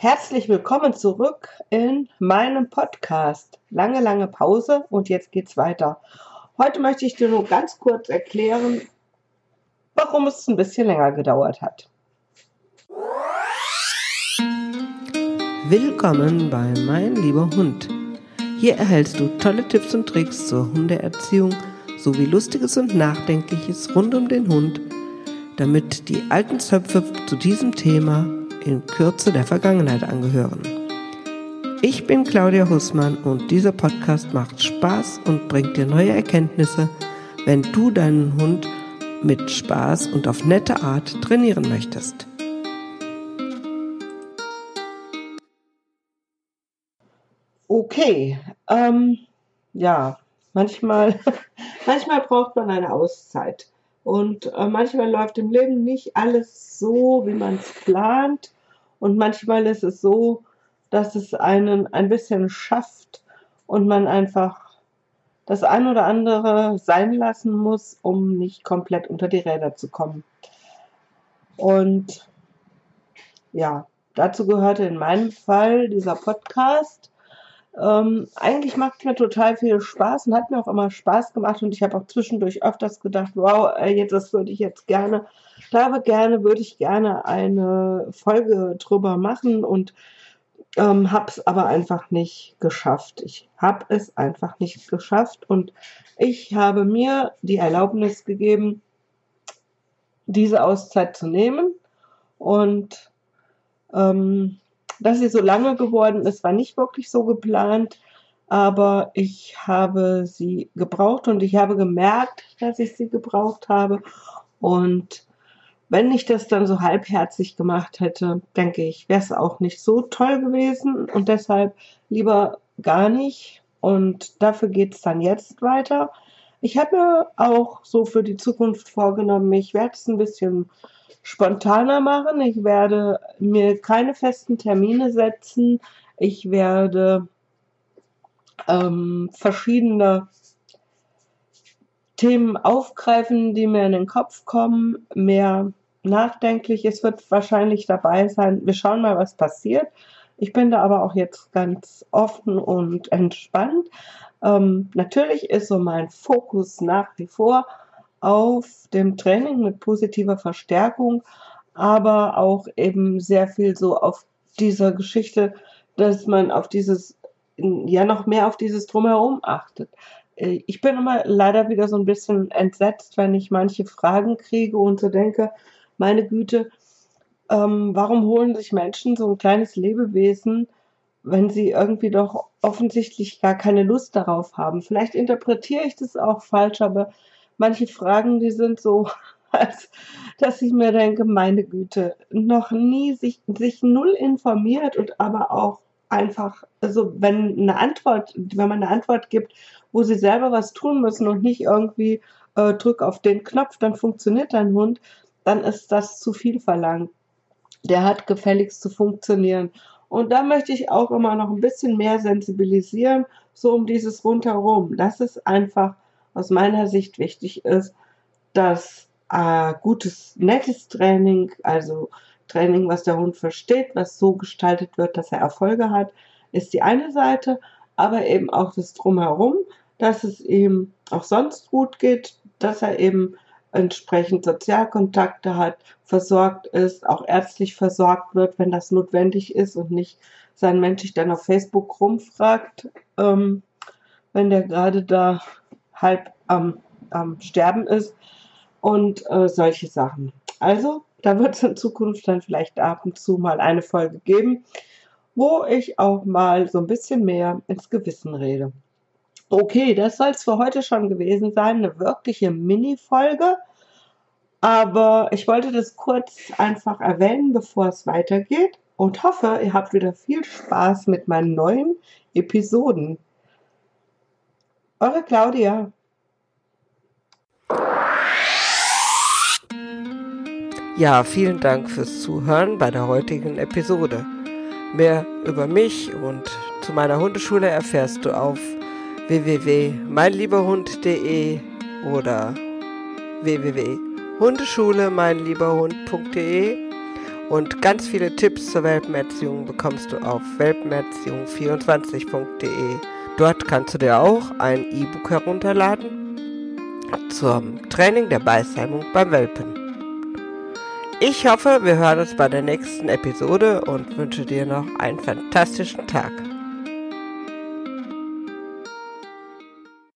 Herzlich willkommen zurück in meinem Podcast. Lange, lange Pause und jetzt geht's weiter. Heute möchte ich dir nur ganz kurz erklären, warum es ein bisschen länger gedauert hat. Willkommen bei Mein lieber Hund. Hier erhältst du tolle Tipps und Tricks zur Hundeerziehung sowie Lustiges und Nachdenkliches rund um den Hund, damit die alten Zöpfe zu diesem Thema in Kürze der Vergangenheit angehören. Ich bin Claudia Hussmann und dieser Podcast macht Spaß und bringt dir neue Erkenntnisse, wenn du deinen Hund mit Spaß und auf nette Art trainieren möchtest. Okay, ähm, ja, manchmal, manchmal braucht man eine Auszeit. Und äh, manchmal läuft im Leben nicht alles so, wie man es plant. Und manchmal ist es so, dass es einen ein bisschen schafft und man einfach das ein oder andere sein lassen muss, um nicht komplett unter die Räder zu kommen. Und ja, dazu gehörte in meinem Fall dieser Podcast. Ähm, eigentlich macht es mir total viel Spaß und hat mir auch immer Spaß gemacht und ich habe auch zwischendurch öfters gedacht, wow, jetzt das würde ich jetzt gerne, da gerne würde ich gerne eine Folge drüber machen und ähm, habe es aber einfach nicht geschafft. Ich habe es einfach nicht geschafft und ich habe mir die Erlaubnis gegeben, diese Auszeit zu nehmen und ähm, dass sie so lange geworden ist, war nicht wirklich so geplant, aber ich habe sie gebraucht und ich habe gemerkt, dass ich sie gebraucht habe. Und wenn ich das dann so halbherzig gemacht hätte, denke ich, wäre es auch nicht so toll gewesen und deshalb lieber gar nicht. Und dafür geht es dann jetzt weiter. Ich habe mir auch so für die Zukunft vorgenommen, ich werde es ein bisschen spontaner machen. Ich werde mir keine festen Termine setzen. Ich werde ähm, verschiedene Themen aufgreifen, die mir in den Kopf kommen, mehr nachdenklich. Es wird wahrscheinlich dabei sein. Wir schauen mal, was passiert. Ich bin da aber auch jetzt ganz offen und entspannt. Ähm, natürlich ist so mein Fokus nach wie vor auf dem Training mit positiver Verstärkung, aber auch eben sehr viel so auf dieser Geschichte, dass man auf dieses, ja noch mehr auf dieses Drumherum achtet. Äh, ich bin immer leider wieder so ein bisschen entsetzt, wenn ich manche Fragen kriege und so denke, meine Güte, ähm, warum holen sich Menschen so ein kleines Lebewesen, wenn sie irgendwie doch offensichtlich gar keine Lust darauf haben? Vielleicht interpretiere ich das auch falsch, aber manche Fragen, die sind so, als dass ich mir denke, meine Güte, noch nie sich, sich null informiert und aber auch einfach, also wenn eine Antwort, wenn man eine Antwort gibt, wo sie selber was tun müssen und nicht irgendwie äh, drück auf den Knopf, dann funktioniert dein Hund, dann ist das zu viel verlangt. Der hat gefälligst zu funktionieren. Und da möchte ich auch immer noch ein bisschen mehr sensibilisieren, so um dieses rundherum. Das ist einfach aus meiner Sicht wichtig ist, dass äh, gutes, nettes Training, also Training, was der Hund versteht, was so gestaltet wird, dass er Erfolge hat, ist die eine Seite, aber eben auch das Drumherum, dass es ihm auch sonst gut geht, dass er eben entsprechend Sozialkontakte hat, versorgt ist, auch ärztlich versorgt wird, wenn das notwendig ist und nicht sein Mensch sich dann auf Facebook rumfragt, ähm, wenn der gerade da halb am, am Sterben ist und äh, solche Sachen. Also, da wird es in Zukunft dann vielleicht ab und zu mal eine Folge geben, wo ich auch mal so ein bisschen mehr ins Gewissen rede. Okay, das soll es für heute schon gewesen sein. Eine wirkliche Mini-Folge. Aber ich wollte das kurz einfach erwähnen, bevor es weitergeht und hoffe, ihr habt wieder viel Spaß mit meinen neuen Episoden. Eure Claudia. Ja, vielen Dank fürs Zuhören bei der heutigen Episode. Mehr über mich und zu meiner Hundeschule erfährst du auf www.meinlieberhund.de oder www.hundeschule meinlieberhund.de Und ganz viele Tipps zur Welpenerziehung bekommst du auf welpenerziehung24.de. Dort kannst du dir auch ein E-Book herunterladen zum Training der Beißheimung beim Welpen. Ich hoffe, wir hören uns bei der nächsten Episode und wünsche dir noch einen fantastischen Tag.